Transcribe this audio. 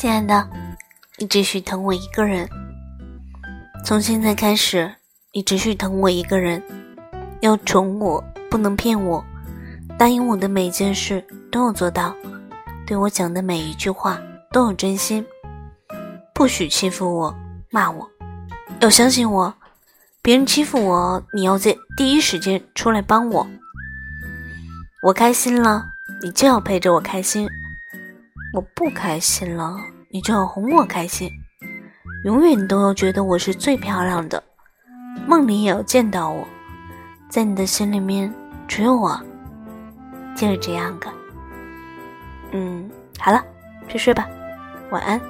亲爱的，你只许疼我一个人。从现在开始，你只许疼我一个人。要宠我，不能骗我。答应我的每件事都要做到，对我讲的每一句话都有真心。不许欺负我、骂我，要相信我。别人欺负我，你要在第一时间出来帮我。我开心了，你就要陪着我开心。我不开心了，你就要哄我开心，永远都要觉得我是最漂亮的，梦里也要见到我，在你的心里面只有我，就是这样的。嗯，好了，去睡吧，晚安。